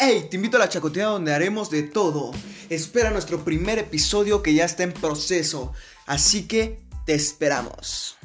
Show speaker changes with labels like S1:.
S1: Hey, te invito a la chacotea donde haremos de todo. Espera nuestro primer episodio que ya está en proceso. Así que te esperamos.